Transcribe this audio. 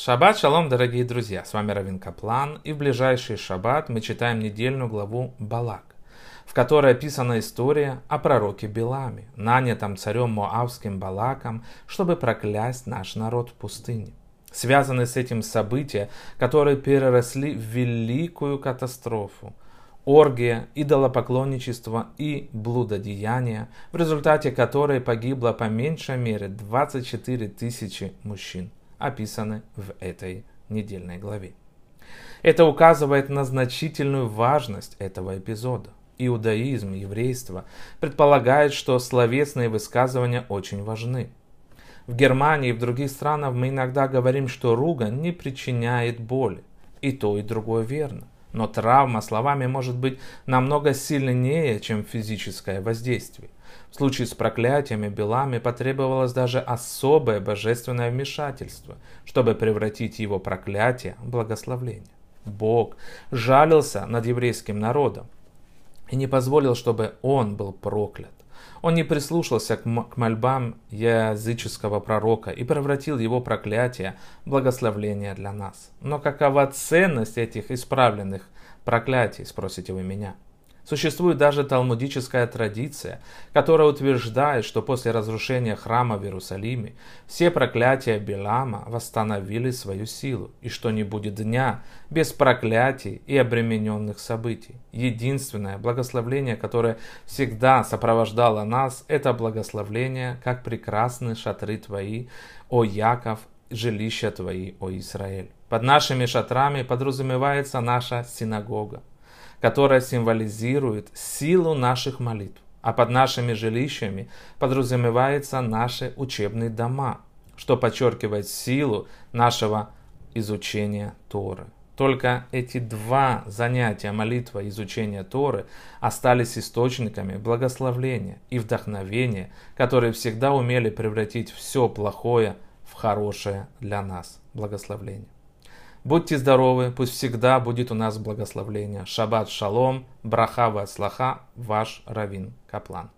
Шаббат шалом, дорогие друзья! С вами Равин Каплан, и в ближайший шаббат мы читаем недельную главу Балак, в которой описана история о пророке Беламе, нанятом царем Моавским Балаком, чтобы проклясть наш народ в пустыне. Связаны с этим события, которые переросли в великую катастрофу – оргия, идолопоклонничество и блудодеяние, в результате которой погибло по меньшей мере 24 тысячи мужчин описаны в этой недельной главе. Это указывает на значительную важность этого эпизода. Иудаизм, еврейство предполагает, что словесные высказывания очень важны. В Германии и в других странах мы иногда говорим, что ругань не причиняет боли. И то, и другое верно. Но травма словами может быть намного сильнее, чем физическое воздействие. В случае с проклятиями Белами потребовалось даже особое божественное вмешательство, чтобы превратить его проклятие в благословление. Бог жалился над еврейским народом и не позволил, чтобы он был проклят. Он не прислушался к, мольбам языческого пророка и превратил его проклятие в благословление для нас. Но какова ценность этих исправленных проклятий, спросите вы меня? Существует даже талмудическая традиция, которая утверждает, что после разрушения храма в Иерусалиме все проклятия Белама восстановили свою силу, и что не будет дня без проклятий и обремененных событий. Единственное благословление, которое всегда сопровождало нас, это благословление, как прекрасны шатры твои, о Яков, жилища твои, о Израиль. Под нашими шатрами подразумевается наша синагога которая символизирует силу наших молитв. А под нашими жилищами подразумеваются наши учебные дома, что подчеркивает силу нашего изучения Торы. Только эти два занятия, молитва и изучение Торы, остались источниками благословления и вдохновения, которые всегда умели превратить все плохое в хорошее для нас благословление. Будьте здоровы, пусть всегда будет у нас благословление. Шаббат шалом, браха ва слаха, ваш Равин Каплан.